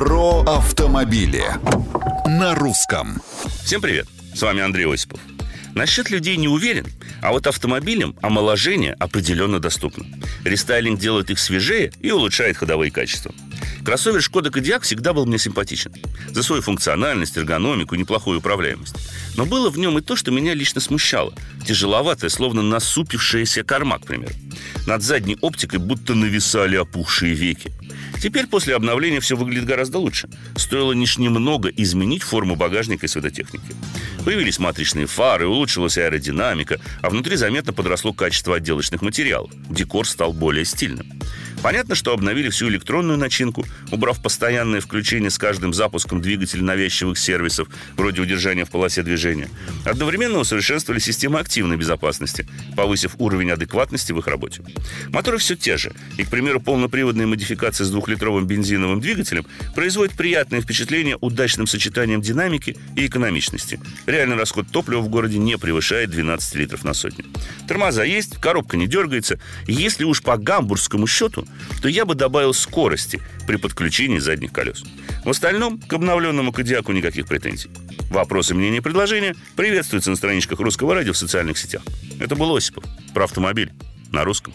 Про автомобили на русском. Всем привет, с вами Андрей Осипов. Насчет людей не уверен, а вот автомобилям омоложение определенно доступно. Рестайлинг делает их свежее и улучшает ходовые качества. Кроссовер Шкода Кодиак всегда был мне симпатичен. За свою функциональность, эргономику, неплохую управляемость. Но было в нем и то, что меня лично смущало. Тяжеловатое, словно насупившаяся корма, к примеру. Над задней оптикой будто нависали опухшие веки. Теперь после обновления все выглядит гораздо лучше. Стоило лишь немного изменить форму багажника и светотехники. Появились матричные фары, улучшилась аэродинамика, а внутри заметно подросло качество отделочных материалов. Декор стал более стильным. Понятно, что обновили всю электронную начинку, убрав постоянное включение с каждым запуском двигателя навязчивых сервисов, вроде удержания в полосе движения. Одновременно усовершенствовали системы активной безопасности, повысив уровень адекватности в их работе. Моторы все те же, и, к примеру, полноприводные модификации с двухлитровым бензиновым двигателем производят приятное впечатление удачным сочетанием динамики и экономичности. Реальный расход топлива в городе не превышает 12 литров на сотню. Тормоза есть, коробка не дергается. Если уж по гамбургскому счету, то я бы добавил скорости при подключении задних колес. В остальном к обновленному Кодиаку никаких претензий. Вопросы, мнения и предложения приветствуются на страничках Русского радио в социальных сетях. Это был Осипов про автомобиль на русском.